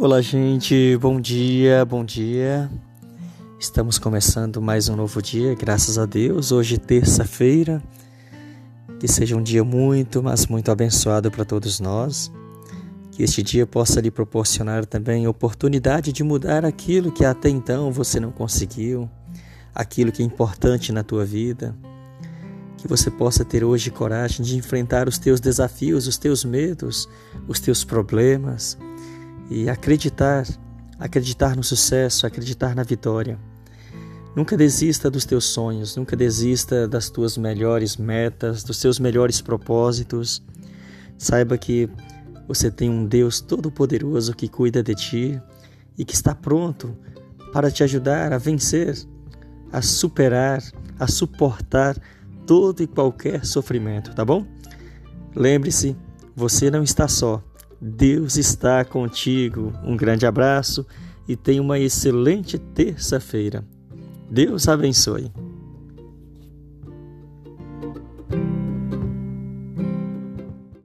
Olá, gente. Bom dia, bom dia. Estamos começando mais um novo dia, graças a Deus. Hoje, terça-feira. Que seja um dia muito, mas muito abençoado para todos nós. Que este dia possa lhe proporcionar também oportunidade de mudar aquilo que até então você não conseguiu, aquilo que é importante na tua vida. Que você possa ter hoje coragem de enfrentar os teus desafios, os teus medos, os teus problemas e acreditar, acreditar no sucesso, acreditar na vitória. Nunca desista dos teus sonhos, nunca desista das tuas melhores metas, dos seus melhores propósitos. Saiba que você tem um Deus todo-poderoso que cuida de ti e que está pronto para te ajudar a vencer, a superar, a suportar todo e qualquer sofrimento, tá bom? Lembre-se, você não está só. Deus está contigo. Um grande abraço e tenha uma excelente terça-feira. Deus abençoe.